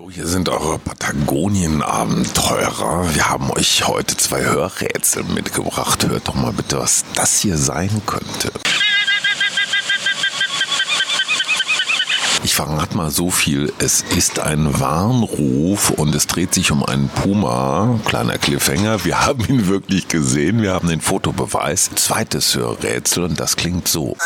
Hallo, hier sind eure Patagonien-Abenteurer. Wir haben euch heute zwei Hörrätsel mitgebracht. Hört doch mal bitte, was das hier sein könnte. Ich verrate mal so viel. Es ist ein Warnruf und es dreht sich um einen Puma. Kleiner Cliffhanger. Wir haben ihn wirklich gesehen. Wir haben den Fotobeweis. Zweites Hörrätsel und das klingt so.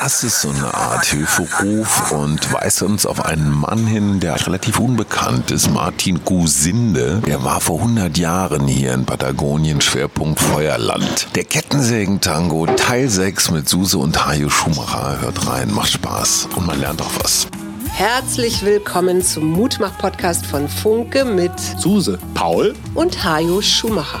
Das ist so eine Art Hilferuf und weist uns auf einen Mann hin, der relativ unbekannt ist, Martin Gusinde. Der war vor 100 Jahren hier in Patagonien, Schwerpunkt Feuerland. Der Kettensägen-Tango, Teil 6 mit Suse und Hajo Schumacher. Hört rein, macht Spaß und man lernt auch was. Herzlich willkommen zum Mutmach-Podcast von Funke mit Suse, Paul und Hajo Schumacher.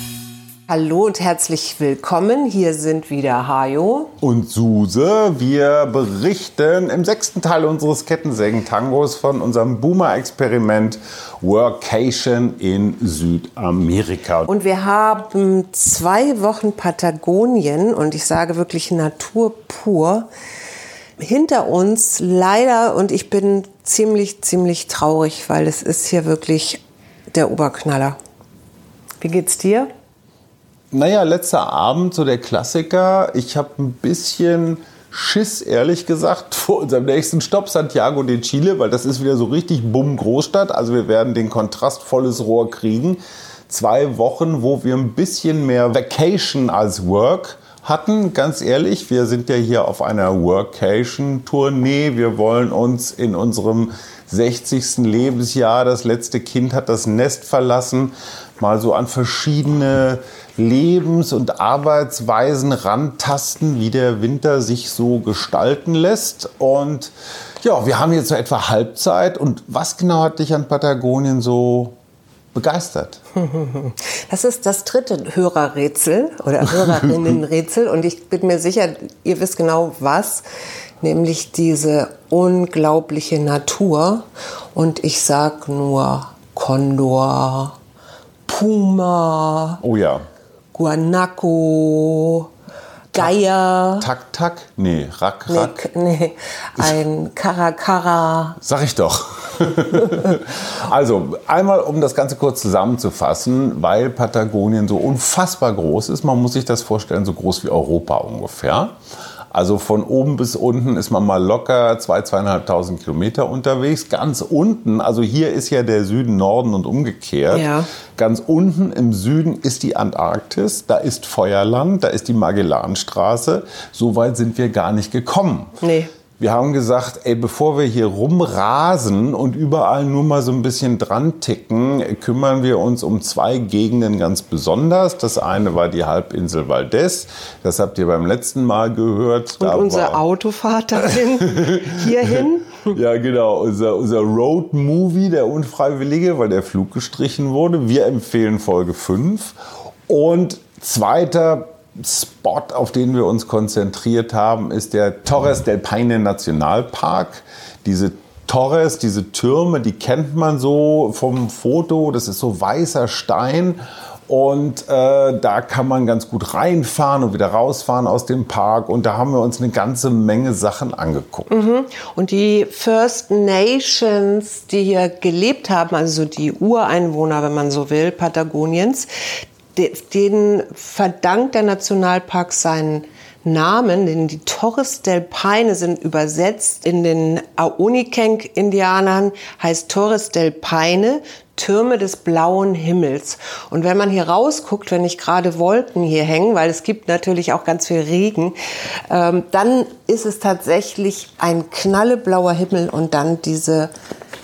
Hallo und herzlich willkommen. Hier sind wieder Hajo und Suse. Wir berichten im sechsten Teil unseres Kettensägen-Tangos von unserem Boomer-Experiment Workation in Südamerika. Und wir haben zwei Wochen Patagonien und ich sage wirklich Natur pur hinter uns. Leider und ich bin ziemlich, ziemlich traurig, weil es ist hier wirklich der Oberknaller. Wie geht's dir? Naja, letzter Abend, so der Klassiker. Ich habe ein bisschen Schiss, ehrlich gesagt, vor unserem nächsten Stopp, Santiago de Chile, weil das ist wieder so richtig bumm Großstadt. Also wir werden den kontrastvolles Rohr kriegen. Zwei Wochen, wo wir ein bisschen mehr Vacation als Work hatten. Ganz ehrlich, wir sind ja hier auf einer Workation-Tournee. Wir wollen uns in unserem 60. Lebensjahr, das letzte Kind hat das Nest verlassen, mal so an verschiedene Lebens- und Arbeitsweisen rantasten, wie der Winter sich so gestalten lässt. Und ja, wir haben jetzt so etwa Halbzeit. Und was genau hat dich an Patagonien so begeistert? Das ist das dritte Hörerrätsel oder Hörerinnenrätsel. Und ich bin mir sicher, ihr wisst genau was. Nämlich diese unglaubliche Natur. Und ich sag nur Kondor, Puma. Oh ja. Guanaco, Geier. Tak, tak? Nee, Rack, Rack. Nee, nee. ein Karakara. Sag ich doch. also, einmal, um das Ganze kurz zusammenzufassen, weil Patagonien so unfassbar groß ist. Man muss sich das vorstellen, so groß wie Europa ungefähr. Also von oben bis unten ist man mal locker zwei, zweieinhalbtausend Kilometer unterwegs. Ganz unten, also hier ist ja der Süden Norden und umgekehrt. Ja. Ganz unten im Süden ist die Antarktis, da ist Feuerland, da ist die Magellanstraße. So weit sind wir gar nicht gekommen. Nee. Wir haben gesagt, ey, bevor wir hier rumrasen und überall nur mal so ein bisschen dran ticken, kümmern wir uns um zwei Gegenden ganz besonders. Das eine war die Halbinsel Valdez. Das habt ihr beim letzten Mal gehört. Und da unser Autofahrt dahin, hierhin. Ja, genau. Unser, unser Road-Movie, der Unfreiwillige, weil der Flug gestrichen wurde. Wir empfehlen Folge 5. Und zweiter Spot, auf den wir uns konzentriert haben, ist der Torres del Paine Nationalpark. Diese Torres, diese Türme, die kennt man so vom Foto. Das ist so weißer Stein. Und äh, da kann man ganz gut reinfahren und wieder rausfahren aus dem Park. Und da haben wir uns eine ganze Menge Sachen angeguckt. Mhm. Und die First Nations, die hier gelebt haben, also die Ureinwohner, wenn man so will, Patagoniens, den verdankt der Nationalpark seinen Namen, denn die Torres del Paine sind übersetzt in den Aonikenk-Indianern, heißt Torres del Paine, Türme des blauen Himmels. Und wenn man hier rausguckt, wenn nicht gerade Wolken hier hängen, weil es gibt natürlich auch ganz viel Regen, ähm, dann ist es tatsächlich ein knalleblauer Himmel und dann diese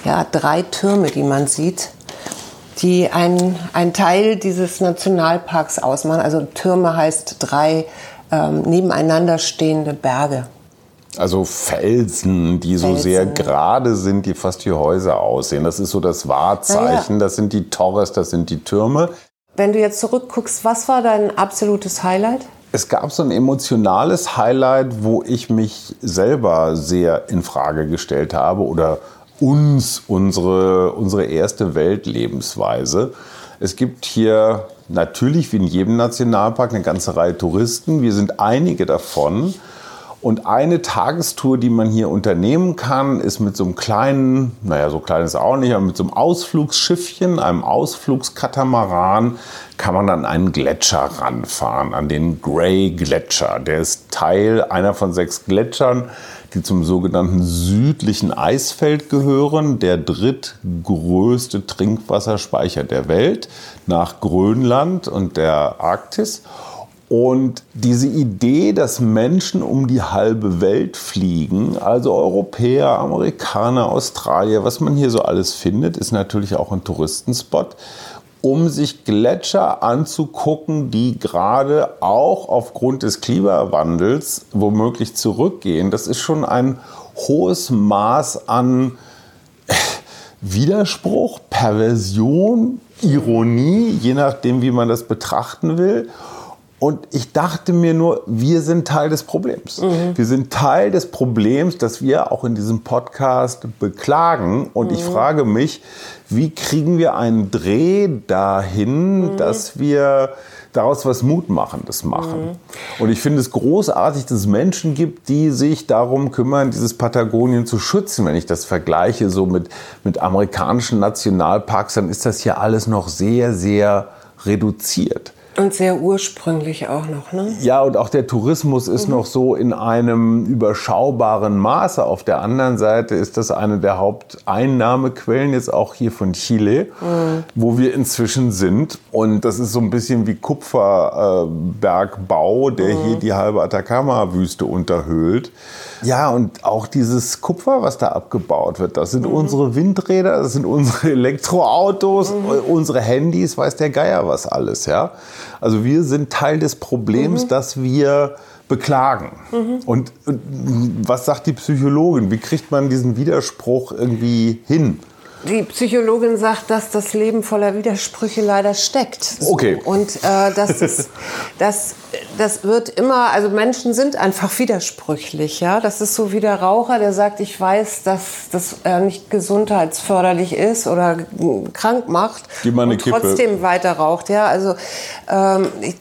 ja, drei Türme, die man sieht die ein, ein Teil dieses Nationalparks ausmachen. Also Türme heißt drei ähm, nebeneinander stehende Berge. Also Felsen, die so Felsen. sehr gerade sind, die fast wie Häuser aussehen. Das ist so das Wahrzeichen. Ja. Das sind die Torres, das sind die Türme. Wenn du jetzt zurückguckst, was war dein absolutes Highlight? Es gab so ein emotionales Highlight, wo ich mich selber sehr in Frage gestellt habe oder uns unsere, unsere erste Weltlebensweise. Es gibt hier natürlich wie in jedem Nationalpark eine ganze Reihe Touristen. Wir sind einige davon. Und eine Tagestour, die man hier unternehmen kann, ist mit so einem kleinen, naja, so klein ist auch nicht, aber mit so einem Ausflugsschiffchen, einem Ausflugskatamaran, kann man an einen Gletscher ranfahren, an den Grey Gletscher. Der ist Teil einer von sechs Gletschern, die zum sogenannten südlichen Eisfeld gehören, der drittgrößte Trinkwasserspeicher der Welt nach Grönland und der Arktis. Und diese Idee, dass Menschen um die halbe Welt fliegen, also Europäer, Amerikaner, Australier, was man hier so alles findet, ist natürlich auch ein Touristenspot, um sich Gletscher anzugucken, die gerade auch aufgrund des Klimawandels womöglich zurückgehen. Das ist schon ein hohes Maß an Widerspruch, Perversion, Ironie, je nachdem, wie man das betrachten will. Und ich dachte mir nur, wir sind Teil des Problems. Wir sind Teil des Problems, das wir auch in diesem Podcast beklagen. Und ich frage mich, wie kriegen wir einen Dreh dahin, dass wir daraus was Mutmachendes machen. Und ich finde es großartig, dass es Menschen gibt, die sich darum kümmern, dieses Patagonien zu schützen. Wenn ich das vergleiche so mit, mit amerikanischen Nationalparks, dann ist das hier alles noch sehr, sehr reduziert. Und sehr ursprünglich auch noch, ne? Ja, und auch der Tourismus ist noch so in einem überschaubaren Maße. Auf der anderen Seite ist das eine der Haupteinnahmequellen jetzt auch hier von Chile, wo wir inzwischen sind. Und das ist so ein bisschen wie Kupferbergbau, der hier die halbe Atacama-Wüste unterhöhlt. Ja, und auch dieses Kupfer, was da abgebaut wird, das sind unsere Windräder, das sind unsere Elektroautos, unsere Handys, weiß der Geier was alles, ja. Also wir sind Teil des Problems, das wir beklagen. Und, und was sagt die Psychologin? Wie kriegt man diesen Widerspruch irgendwie hin? Die Psychologin sagt, dass das Leben voller Widersprüche leider steckt. Okay. Und äh, das, ist, das, das wird immer, also Menschen sind einfach widersprüchlich. Ja? Das ist so wie der Raucher, der sagt, ich weiß, dass das äh, nicht gesundheitsförderlich ist oder krank macht Gib mal eine und Kippe. trotzdem weiter raucht. Ja? Also, ähm, ich,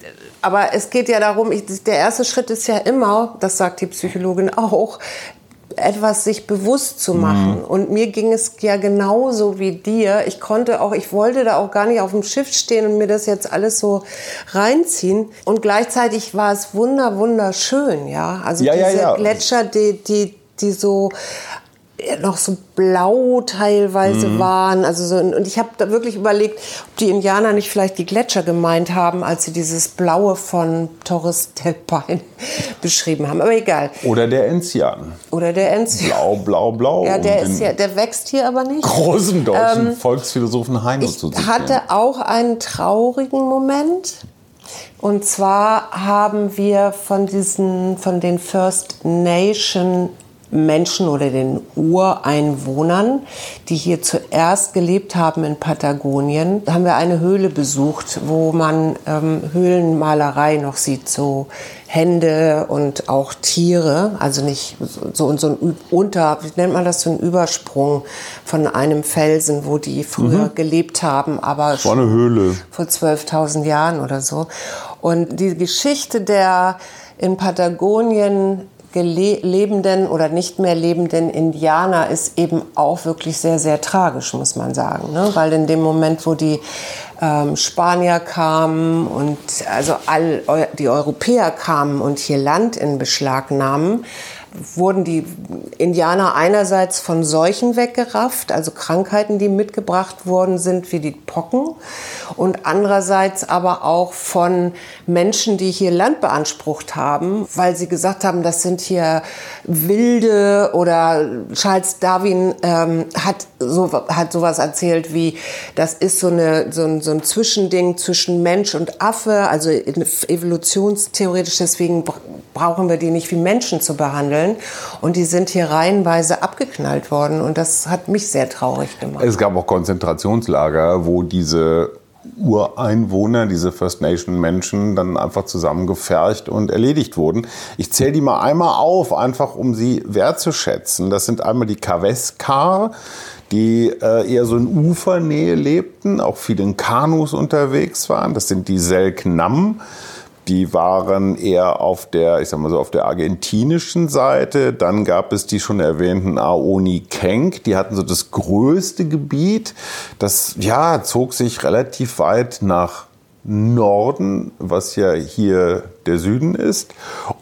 aber es geht ja darum, ich, der erste Schritt ist ja immer, das sagt die Psychologin auch, etwas sich bewusst zu machen. Und mir ging es ja genauso wie dir. Ich konnte auch, ich wollte da auch gar nicht auf dem Schiff stehen und mir das jetzt alles so reinziehen. Und gleichzeitig war es wunder, wunderschön, ja. Also Ja, ja, diese ja. Gletscher, die, die, die so noch so blau teilweise Mhm. waren. Also so, und ich habe da wirklich überlegt, ob die Indianer nicht vielleicht die Gletscher gemeint haben, als sie dieses Blaue von Torres del Paine beschrieben haben. Aber egal. Oder der Enzian. Oder der Enzian. Blau, blau, blau. Ja, der, ist ja, der wächst hier aber nicht. großen deutschen Volksphilosophen Heino Ich zu zitieren. hatte auch einen traurigen Moment. Und zwar haben wir von diesen, von den First Nation Menschen oder den Ureinwohnern, die hier zuerst gelebt haben in Patagonien, haben wir eine Höhle besucht, wo man ähm, Höhlenmalerei noch sieht, so Hände und auch Tiere, also nicht so, so ein Unter, wie nennt man das, so ein Übersprung von einem Felsen, wo die früher gelebt haben, aber War eine Höhle. vor 12.000 Jahren oder so. Und die Geschichte der in Patagonien lebenden oder nicht mehr lebenden Indianer ist eben auch wirklich sehr, sehr tragisch, muss man sagen. Ne? Weil in dem Moment, wo die ähm, Spanier kamen und also all die Europäer kamen und hier Land in Beschlag nahmen, wurden die Indianer einerseits von Seuchen weggerafft, also Krankheiten, die mitgebracht worden sind, wie die Pocken, und andererseits aber auch von Menschen, die hier Land beansprucht haben, weil sie gesagt haben, das sind hier Wilde oder Charles Darwin ähm, hat, so, hat sowas erzählt wie, das ist so, eine, so, ein, so ein Zwischending zwischen Mensch und Affe, also evolutionstheoretisch, deswegen br- brauchen wir die nicht wie Menschen zu behandeln. Vorstellen. Und die sind hier reihenweise abgeknallt worden. Und das hat mich sehr traurig gemacht. Es gab auch Konzentrationslager, wo diese Ureinwohner, diese First Nation Menschen, dann einfach zusammengefercht und erledigt wurden. Ich zähle die mal einmal auf, einfach um sie wertzuschätzen. Das sind einmal die Kaveskar, die äh, eher so in Ufernähe lebten, auch viel in Kanus unterwegs waren. Das sind die Selknam. Die waren eher auf der, ich sag mal so, auf der argentinischen Seite. Dann gab es die schon erwähnten Aoni Kenk. Die hatten so das größte Gebiet. Das, ja, zog sich relativ weit nach Norden, was ja hier der Süden ist.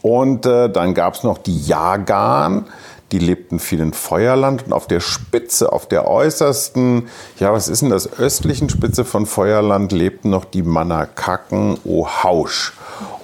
Und äh, dann gab es noch die Jagan die lebten viel in Feuerland und auf der Spitze, auf der äußersten, ja, was ist denn das, östlichen Spitze von Feuerland lebten noch die Manakaken Ohausch.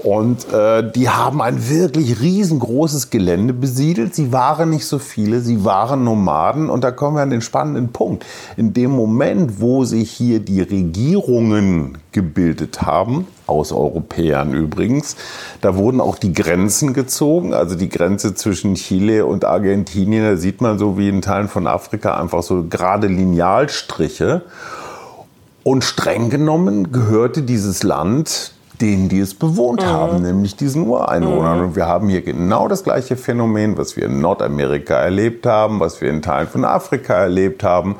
Und äh, die haben ein wirklich riesengroßes Gelände besiedelt. Sie waren nicht so viele, sie waren Nomaden. Und da kommen wir an den spannenden Punkt. In dem Moment, wo sich hier die Regierungen gebildet haben, aus Europäern übrigens, da wurden auch die Grenzen gezogen. Also die Grenze zwischen Chile und Argentinien, da sieht man so wie in Teilen von Afrika einfach so gerade Linealstriche. Und streng genommen gehörte dieses Land denen, die es bewohnt mhm. haben, nämlich diesen Ureinwohnern. Mhm. Und wir haben hier genau das gleiche Phänomen, was wir in Nordamerika erlebt haben, was wir in Teilen von Afrika erlebt haben.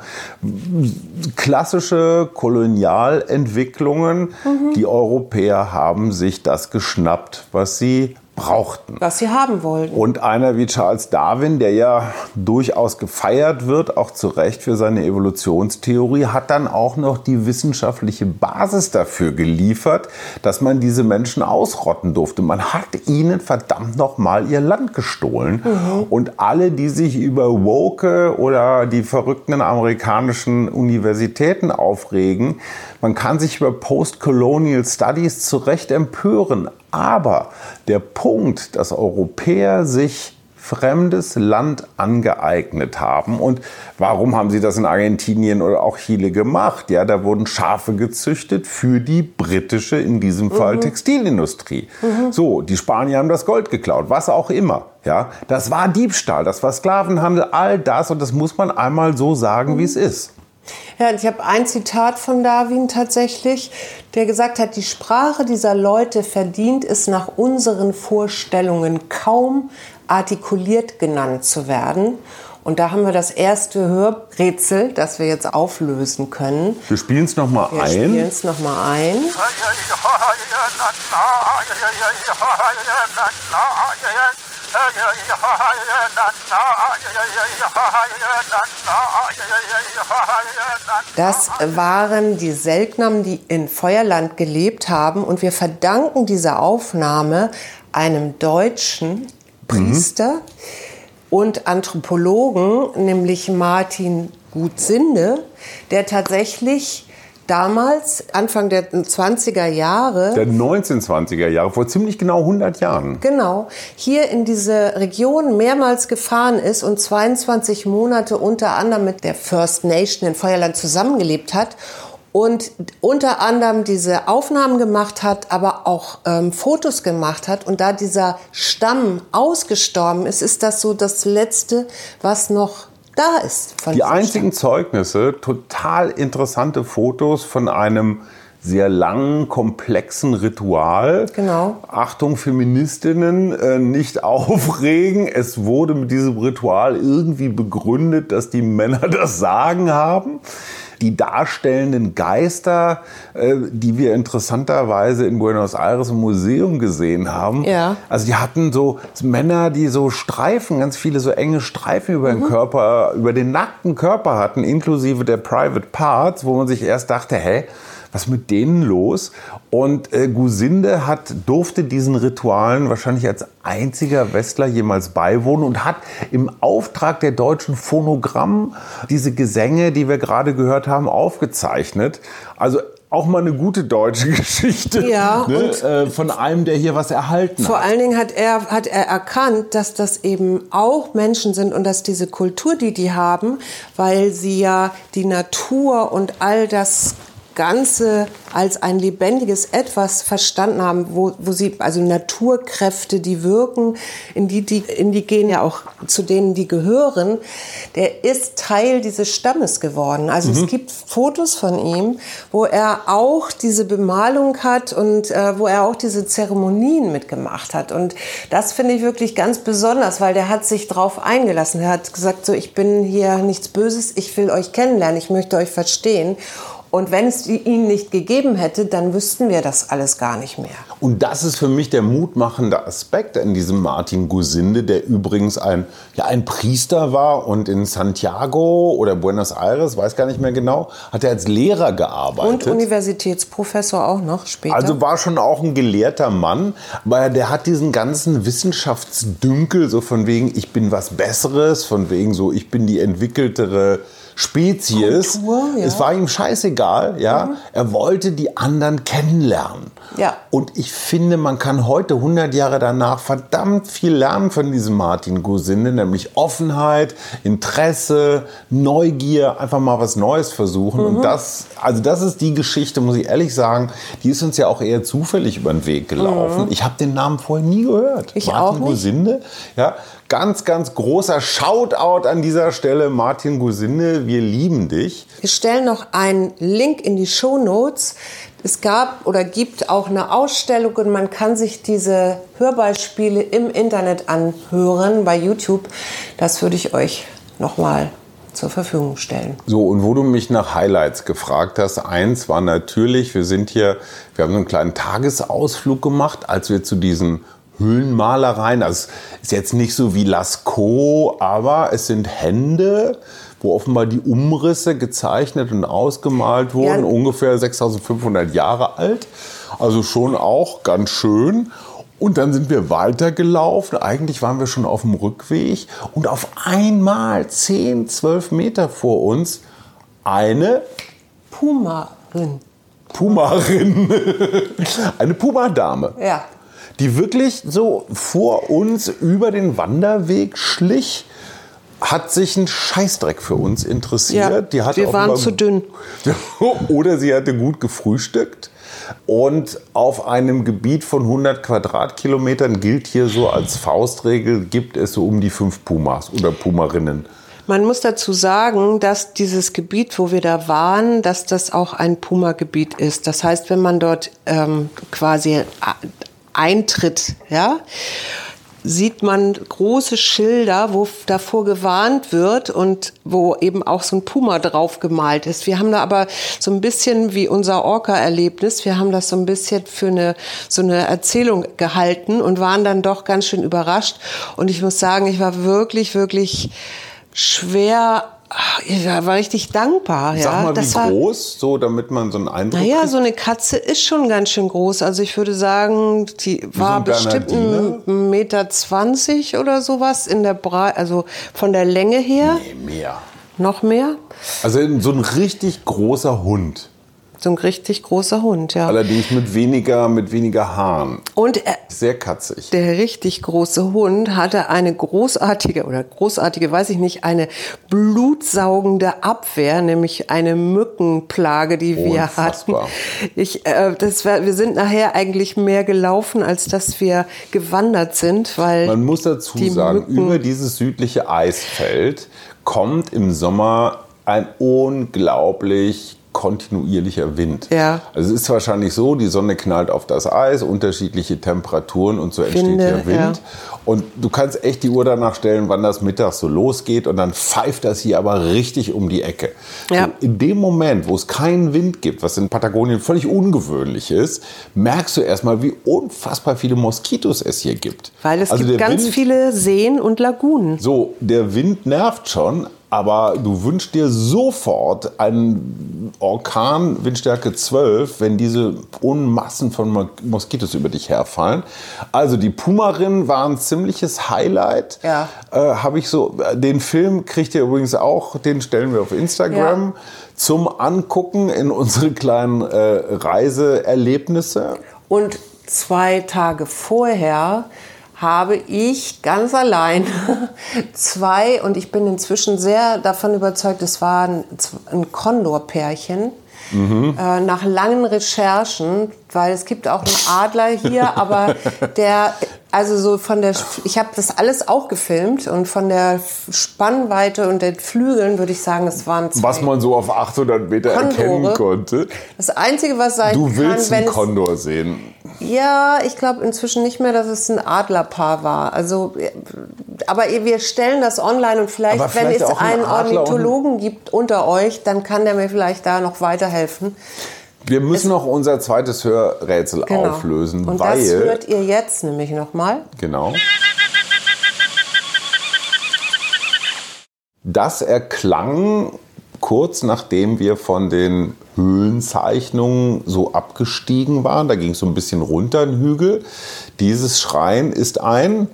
Klassische Kolonialentwicklungen. Mhm. Die Europäer haben sich das geschnappt, was sie brauchten. Was sie haben wollten. Und einer wie Charles Darwin, der ja durchaus gefeiert wird, auch zu Recht für seine Evolutionstheorie, hat dann auch noch die wissenschaftliche Basis dafür geliefert, dass man diese Menschen ausrotten durfte. Man hat ihnen verdammt noch mal ihr Land gestohlen. Mhm. Und alle, die sich über Woke oder die verrückten amerikanischen Universitäten aufregen, man kann sich über Post-Colonial Studies zu Recht empören. Aber der Punkt, dass Europäer sich fremdes Land angeeignet haben. Und warum haben sie das in Argentinien oder auch Chile gemacht? Ja, da wurden Schafe gezüchtet für die britische, in diesem Fall mhm. Textilindustrie. Mhm. So, die Spanier haben das Gold geklaut, was auch immer. Ja, das war Diebstahl, das war Sklavenhandel, all das und das muss man einmal so sagen, mhm. wie es ist. Ja, ich habe ein Zitat von Darwin tatsächlich, der gesagt hat, die Sprache dieser Leute verdient es nach unseren Vorstellungen kaum artikuliert genannt zu werden. Und da haben wir das erste Hörrätsel, das wir jetzt auflösen können. Wir spielen es nochmal ein. Wir spielen es nochmal ein. Das waren die Selknam, die in Feuerland gelebt haben. Und wir verdanken diese Aufnahme einem deutschen Priester mhm. und Anthropologen, nämlich Martin Gutsinde, der tatsächlich damals, Anfang der 20er Jahre. Der 1920er Jahre, vor ziemlich genau 100 Jahren. Genau, hier in diese Region mehrmals gefahren ist und 22 Monate unter anderem mit der First Nation in Feuerland zusammengelebt hat und unter anderem diese Aufnahmen gemacht hat, aber auch ähm, Fotos gemacht hat. Und da dieser Stamm ausgestorben ist, ist das so das Letzte, was noch da ist. die einzigen Zeugnisse, total interessante Fotos von einem sehr langen, komplexen Ritual. Genau. Achtung, Feministinnen, äh, nicht aufregen. Es wurde mit diesem Ritual irgendwie begründet, dass die Männer das Sagen haben die darstellenden Geister, äh, die wir interessanterweise in Buenos Aires im Museum gesehen haben. Ja. Also die hatten so Männer, die so Streifen, ganz viele so enge Streifen über den mhm. Körper, über den nackten Körper hatten, inklusive der Private Parts, wo man sich erst dachte, hä, was mit denen los? Und äh, Gusinde hat, durfte diesen Ritualen wahrscheinlich als einziger Westler jemals beiwohnen und hat im Auftrag der deutschen Phonogramm diese Gesänge, die wir gerade gehört haben, aufgezeichnet. Also auch mal eine gute deutsche Geschichte ja, ne? äh, von einem, der hier was erhalten vor hat. Vor allen Dingen hat er, hat er erkannt, dass das eben auch Menschen sind und dass diese Kultur, die die haben, weil sie ja die Natur und all das Ganze als ein lebendiges Etwas verstanden haben, wo, wo sie, also Naturkräfte, die wirken, in die, die Indigenen ja auch zu denen, die gehören, der ist Teil dieses Stammes geworden. Also mhm. es gibt Fotos von ihm, wo er auch diese Bemalung hat und äh, wo er auch diese Zeremonien mitgemacht hat. Und das finde ich wirklich ganz besonders, weil der hat sich drauf eingelassen. Er hat gesagt, so, ich bin hier nichts Böses, ich will euch kennenlernen, ich möchte euch verstehen. Und wenn es ihn nicht gegeben hätte, dann wüssten wir das alles gar nicht mehr. Und das ist für mich der mutmachende Aspekt in diesem Martin Gusinde, der übrigens ein, ja, ein Priester war und in Santiago oder Buenos Aires, weiß gar nicht mehr genau, hat er als Lehrer gearbeitet. Und Universitätsprofessor auch noch später. Also war schon auch ein gelehrter Mann, weil der hat diesen ganzen Wissenschaftsdünkel, so von wegen, ich bin was Besseres, von wegen so, ich bin die entwickeltere Spezies. Kultur, ja. Es war ihm scheißegal, ja. Mhm. Er wollte die anderen kennenlernen. Ja. Und ich finde, man kann heute, 100 Jahre danach, verdammt viel lernen von diesem Martin Gosinde, nämlich Offenheit, Interesse, Neugier, einfach mal was Neues versuchen. Mhm. Und das, also das ist die Geschichte, muss ich ehrlich sagen, die ist uns ja auch eher zufällig über den Weg gelaufen. Mhm. Ich habe den Namen vorher nie gehört. Ich Martin auch nicht. Gosinde, ja, ganz, ganz großer Shoutout an dieser Stelle, Martin Gusinde. Wir lieben dich. Wir stellen noch einen Link in die Show Notes. Es gab oder gibt auch eine Ausstellung und man kann sich diese Hörbeispiele im Internet anhören bei YouTube. Das würde ich euch nochmal zur Verfügung stellen. So, und wo du mich nach Highlights gefragt hast, eins war natürlich, wir sind hier, wir haben so einen kleinen Tagesausflug gemacht, als wir zu diesen Höhlenmalereien. Das ist jetzt nicht so wie Lascaux, aber es sind Hände, wo offenbar die Umrisse gezeichnet und ausgemalt wurden, ja. ungefähr 6500 Jahre alt. Also schon auch ganz schön. Und dann sind wir weitergelaufen. Eigentlich waren wir schon auf dem Rückweg. Und auf einmal 10, 12 Meter vor uns eine Pumarin. Pumarin. eine Pumadame. Ja die wirklich so vor uns über den Wanderweg schlich hat sich ein Scheißdreck für uns interessiert. Ja, die hat wir waren zu dünn. Oder sie hatte gut gefrühstückt. Und auf einem Gebiet von 100 Quadratkilometern gilt hier so als Faustregel, gibt es so um die fünf Pumas oder Pumarinnen. Man muss dazu sagen, dass dieses Gebiet, wo wir da waren, dass das auch ein Puma-Gebiet ist. Das heißt, wenn man dort ähm, quasi eintritt, ja, sieht man große Schilder, wo davor gewarnt wird und wo eben auch so ein Puma drauf gemalt ist. Wir haben da aber so ein bisschen wie unser Orca-Erlebnis, wir haben das so ein bisschen für eine, so eine Erzählung gehalten und waren dann doch ganz schön überrascht. Und ich muss sagen, ich war wirklich, wirklich schwer ich war richtig dankbar. Sag ja. mal, das wie war, groß, so damit man so einen Eindruck Naja, kriegt? so eine Katze ist schon ganz schön groß. Also ich würde sagen, die wie war so bestimmt ein Meter zwanzig oder sowas in der Breite, also von der Länge her. Nee, mehr. Noch mehr? Also so ein richtig großer Hund. So ein richtig großer Hund, ja. Allerdings mit weniger, mit weniger Haaren. Und er, sehr katzig. Der richtig große Hund hatte eine großartige oder großartige, weiß ich nicht, eine blutsaugende Abwehr, nämlich eine Mückenplage, die wir Unfassbar. hatten. Ich, äh, das war, wir sind nachher eigentlich mehr gelaufen, als dass wir gewandert sind, weil man muss dazu sagen, Mücken über dieses südliche Eisfeld kommt im Sommer ein unglaublich kontinuierlicher Wind. Ja. Also es ist wahrscheinlich so, die Sonne knallt auf das Eis, unterschiedliche Temperaturen und so entsteht Winde, der Wind. Ja. Und du kannst echt die Uhr danach stellen, wann das mittags so losgeht und dann pfeift das hier aber richtig um die Ecke. Ja. So, in dem Moment, wo es keinen Wind gibt, was in Patagonien völlig ungewöhnlich ist, merkst du erstmal, wie unfassbar viele Moskitos es hier gibt. Weil es also gibt ganz Wind, viele Seen und Lagunen. So, der Wind nervt schon, aber du wünschst dir sofort einen Orkan Windstärke 12, wenn diese Unmassen von Moskitos über dich herfallen. Also die Pumarinnen waren ein ziemliches Highlight. Ja. Äh, Habe ich so. Den Film kriegt ihr übrigens auch, den stellen wir auf Instagram ja. zum Angucken in unsere kleinen äh, Reiseerlebnisse. Und zwei Tage vorher habe ich ganz allein zwei, und ich bin inzwischen sehr davon überzeugt, es war ein, ein Kondorpärchen, mhm. äh, nach langen Recherchen, weil es gibt auch einen Adler hier, aber der also so von der, ich habe das alles auch gefilmt und von der Spannweite und den Flügeln würde ich sagen, es waren zwei. Was man so auf 800 Meter Kondore. erkennen konnte. Das Einzige, was sein du willst kann, einen Kondor sehen. Ja, ich glaube inzwischen nicht mehr, dass es ein Adlerpaar war. Also, aber wir stellen das online und vielleicht, vielleicht wenn es einen Ornithologen gibt unter euch, dann kann der mir vielleicht da noch weiterhelfen. Wir müssen es, noch unser zweites Hörrätsel genau. auflösen, Und weil. Das hört ihr jetzt nämlich nochmal. Genau. Das erklang kurz nachdem wir von den Höhlenzeichnungen so abgestiegen waren. Da ging es so ein bisschen runter, ein Hügel. Dieses Schrein ist ein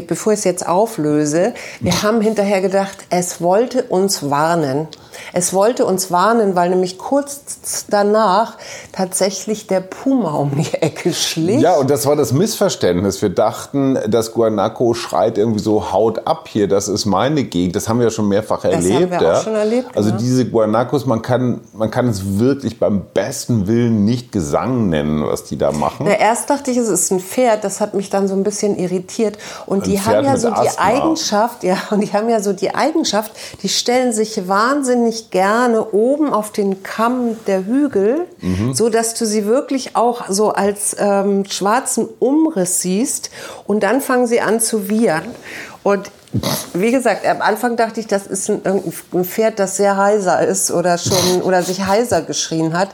bevor ich es jetzt auflöse, wir haben hinterher gedacht, es wollte uns warnen. Es wollte uns warnen, weil nämlich kurz danach tatsächlich der Puma um die Ecke schlich. Ja, und das war das Missverständnis. Wir dachten, das Guanaco schreit irgendwie so, haut ab hier, das ist meine Gegend. Das haben wir ja schon mehrfach das erlebt. Haben wir ja. auch schon erlebt also ja. diese Guanacos, man kann, man kann es wirklich beim besten Willen nicht Gesang nennen, was die da machen. Na, erst dachte ich, es ist ein Pferd. Das hat mich dann so ein bisschen irritiert. Und die haben ja so die Asthma. Eigenschaft, ja, und die haben ja so die Eigenschaft, die stellen sich wahnsinnig gerne oben auf den Kamm der Hügel, mhm. so dass du sie wirklich auch so als ähm, schwarzen Umriss siehst. Und dann fangen sie an zu wiehern. Und wie gesagt, am Anfang dachte ich, das ist ein, ein Pferd, das sehr heiser ist oder schon oder sich heiser geschrien hat,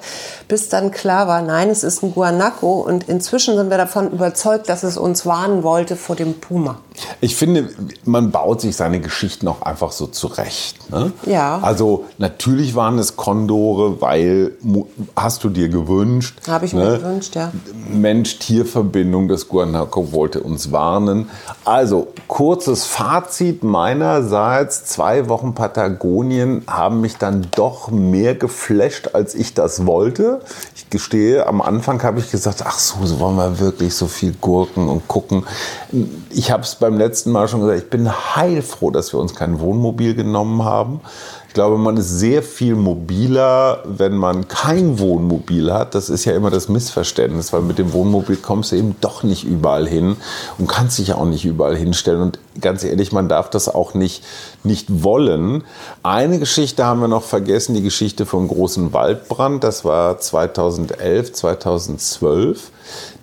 bis dann klar war, nein, es ist ein Guanaco und inzwischen sind wir davon überzeugt, dass es uns warnen wollte vor dem Puma. Ich finde, man baut sich seine Geschichten auch einfach so zurecht. Ne? Ja. Also natürlich waren es Kondore, weil hast du dir gewünscht. Habe ich ne? mir gewünscht, ja. Mensch-Tier-Verbindung, das Guanaco wollte uns warnen. Also kurzes Fazit meinerseits, zwei Wochen Patagonien haben mich dann doch mehr geflasht, als ich das wollte. Ich gestehe, am Anfang habe ich gesagt, ach so, so wollen wir wirklich so viel gurken und gucken. Ich habe es beim letzten Mal schon gesagt, ich bin heilfroh, dass wir uns kein Wohnmobil genommen haben. Ich glaube, man ist sehr viel mobiler, wenn man kein Wohnmobil hat. Das ist ja immer das Missverständnis, weil mit dem Wohnmobil kommst du eben doch nicht überall hin und kannst dich auch nicht überall hinstellen. Und ganz ehrlich, man darf das auch nicht, nicht wollen. Eine Geschichte haben wir noch vergessen, die Geschichte vom großen Waldbrand. Das war 2011, 2012.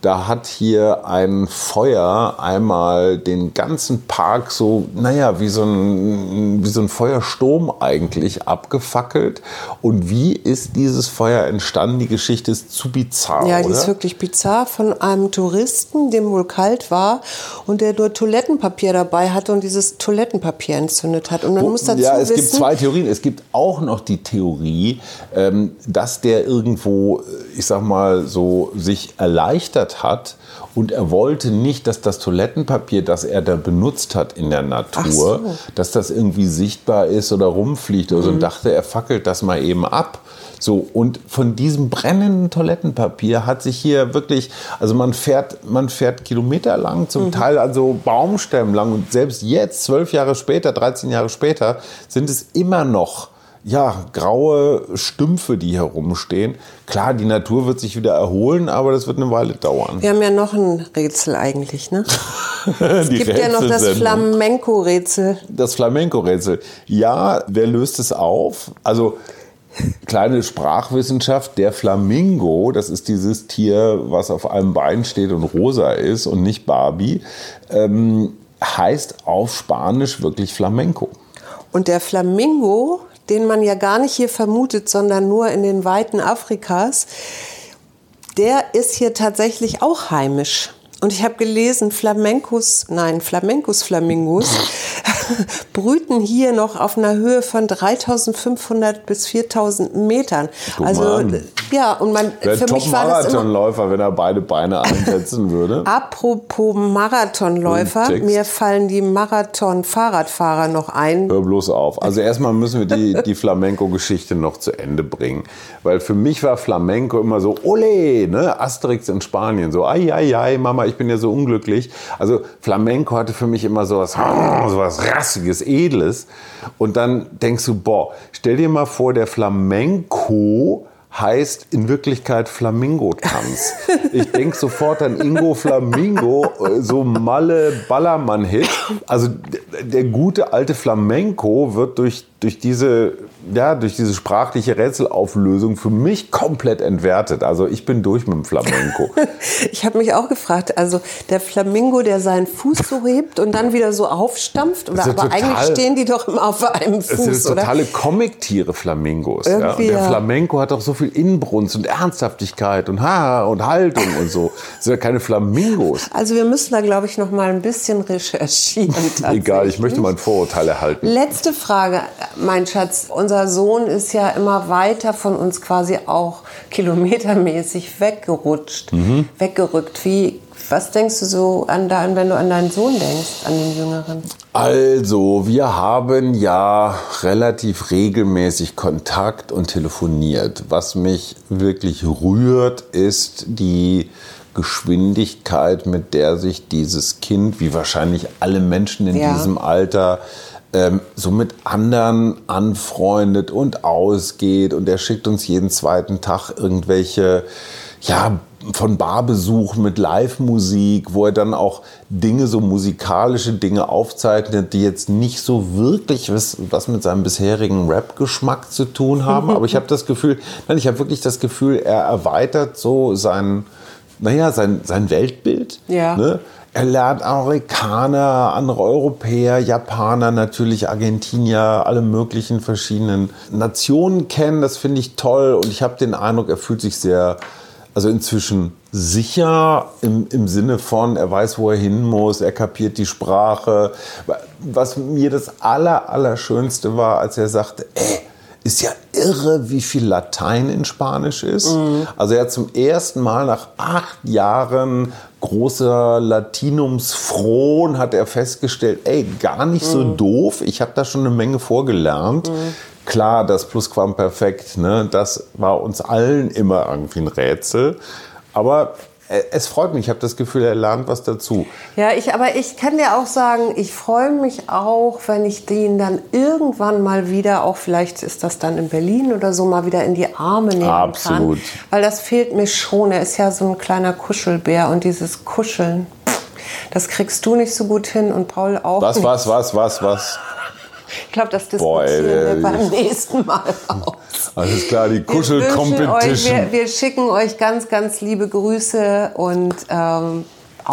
Da hat hier ein Feuer einmal den ganzen Park so, naja, wie so ein, wie so ein Feuersturm eigentlich abgefackelt. Und wie ist dieses Feuer entstanden? Die Geschichte ist zu bizarr. Ja, die oder? ist wirklich bizarr von einem Touristen, dem wohl kalt war und der nur Toilettenpapier dabei hatte und dieses Toilettenpapier entzündet hat. Und man Wo, muss dazu ja, es wissen, gibt zwei Theorien. Es gibt auch noch die Theorie, ähm, dass der irgendwo, ich sag mal, so sich erleichtert hat und er wollte nicht, dass das Toilettenpapier, das er da benutzt hat in der Natur, so. dass das irgendwie sichtbar ist oder rumfliegt mhm. oder so und dachte, er fackelt das mal eben ab. So, und von diesem brennenden Toilettenpapier hat sich hier wirklich, also man fährt, man fährt Kilometer lang, zum mhm. Teil also Baumstämmen lang und selbst jetzt, zwölf Jahre später, 13 Jahre später, sind es immer noch ja, graue Stümpfe, die herumstehen. Klar, die Natur wird sich wieder erholen, aber das wird eine Weile dauern. Wir haben ja noch ein Rätsel eigentlich, ne? es gibt ja noch das Flamenco-Rätsel. Das Flamenco-Rätsel. Ja, wer löst es auf? Also, kleine Sprachwissenschaft, der Flamingo, das ist dieses Tier, was auf einem Bein steht und rosa ist und nicht Barbie, ähm, heißt auf Spanisch wirklich Flamenco. Und der Flamingo, den man ja gar nicht hier vermutet, sondern nur in den Weiten Afrikas, der ist hier tatsächlich auch heimisch. Und ich habe gelesen, Flamencos, nein, Flamencos Flamingos brüten hier noch auf einer Höhe von 3500 bis 4000 Metern. Guck also ja, und man Wäre für mich war das Marathonläufer, wenn er beide Beine einsetzen würde. Apropos Marathonläufer, mir fallen die Marathon-Fahrradfahrer noch ein. Hör bloß auf. Also erstmal müssen wir die, die Flamenco-Geschichte noch zu Ende bringen. Weil für mich war Flamenco immer so, ole, ne? Asterix in Spanien, so, ai, ai, ai, Mama, ich bin ja so unglücklich. Also Flamenco hatte für mich immer so was, so was Rassiges, Edles. Und dann denkst du, boah, stell dir mal vor, der Flamenco heißt in Wirklichkeit Flamingo-Tanz. ich denke sofort an Ingo Flamingo, äh, so Malle Ballermann-Hit. Also der gute alte Flamenco wird durch, durch diese ja, durch diese sprachliche Rätselauflösung für mich komplett entwertet. Also ich bin durch mit dem Flamenco. ich habe mich auch gefragt, also der Flamingo, der seinen Fuß so hebt und dann wieder so aufstampft, oder aber total, eigentlich stehen die doch immer auf einem Fuß, Das sind totale Comic-Tiere, Flamingos. Ja? Und der Flamenco hat auch so viel Inbrunst und Ernsthaftigkeit und Haar und Haltung und so. Das sind ja keine Flamingos. Also wir müssen da, glaube ich, noch mal ein bisschen recherchieren. Egal, ich möchte mein Vorurteil erhalten. Letzte Frage, mein Schatz. Unser Sohn ist ja immer weiter von uns quasi auch kilometermäßig weggerutscht, mhm. weggerückt. Wie, was denkst du so an dein, wenn du an deinen Sohn denkst, an den Jüngeren? Also, wir haben ja relativ regelmäßig Kontakt und telefoniert. Was mich wirklich rührt, ist die Geschwindigkeit, mit der sich dieses Kind, wie wahrscheinlich alle Menschen in ja. diesem Alter, ähm, so mit anderen anfreundet und ausgeht und er schickt uns jeden zweiten Tag irgendwelche, ja, von Barbesuch mit Live-Musik, wo er dann auch Dinge, so musikalische Dinge aufzeichnet, die jetzt nicht so wirklich was, was mit seinem bisherigen Rap-Geschmack zu tun haben. Aber ich habe das Gefühl, nein, ich habe wirklich das Gefühl, er erweitert so sein, naja, sein, sein Weltbild. Ja. Ne? Er lernt Amerikaner, andere Europäer, Japaner, natürlich Argentinier, alle möglichen verschiedenen Nationen kennen. Das finde ich toll und ich habe den Eindruck, er fühlt sich sehr, also inzwischen sicher im, im Sinne von, er weiß, wo er hin muss, er kapiert die Sprache. Was mir das Aller, Allerschönste war, als er sagte, ey, ist ja irre, wie viel Latein in Spanisch ist. Mhm. Also er hat zum ersten Mal nach acht Jahren großer Latinumsfrohn hat er festgestellt, ey, gar nicht so mhm. doof. Ich habe da schon eine Menge vorgelernt. Mhm. Klar, das Plusquamperfekt, ne, das war uns allen immer irgendwie ein Rätsel. Aber es freut mich, ich habe das Gefühl, er lernt was dazu. Ja, ich, aber ich kann dir auch sagen, ich freue mich auch, wenn ich den dann irgendwann mal wieder, auch vielleicht ist das dann in Berlin oder so, mal wieder in die Arme nehmen Absolut. kann. Weil das fehlt mir schon. Er ist ja so ein kleiner Kuschelbär und dieses Kuscheln, das kriegst du nicht so gut hin und Paul auch was, nicht. Was, was, was, was, was? Ich glaube, das diskutieren Boah, wir beim nächsten Mal aus. Alles klar, die Kuschel-Competition. Wir, wir, schicken euch ganz, ganz liebe Grüße und ähm,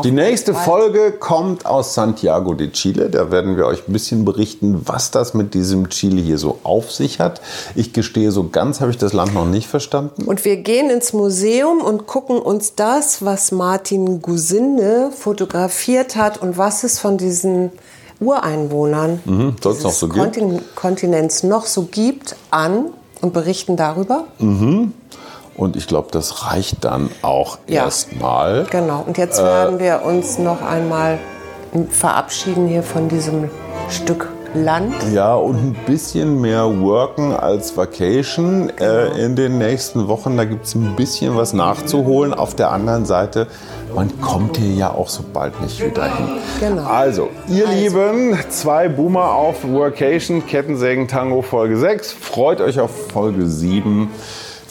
die nächste Folge kommt aus Santiago de Chile. Da werden wir euch ein bisschen berichten, was das mit diesem Chile hier so auf sich hat. Ich gestehe, so ganz habe ich das Land noch nicht verstanden. Und wir gehen ins Museum und gucken uns das, was Martin Gusinde fotografiert hat und was es von diesen Ureinwohnern mhm, noch so Kontin Kontinents noch so gibt, an und berichten darüber. Mhm. Und ich glaube, das reicht dann auch ja. erstmal. Genau. Und jetzt äh, werden wir uns noch einmal verabschieden hier von diesem Stück Land. Ja, und ein bisschen mehr Worken als Vacation äh, genau. in den nächsten Wochen. Da gibt es ein bisschen was nachzuholen. Auf der anderen Seite, man kommt hier ja auch so bald nicht wieder hin. Genau. Also, ihr also. Lieben, zwei Boomer auf Workation, Kettensägen Tango Folge 6. Freut euch auf Folge 7.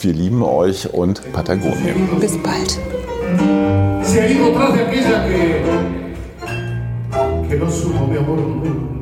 Wir lieben euch und Patagonien. Bis bald. que no supo mi amor nunca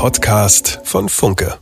Podcast von Funke.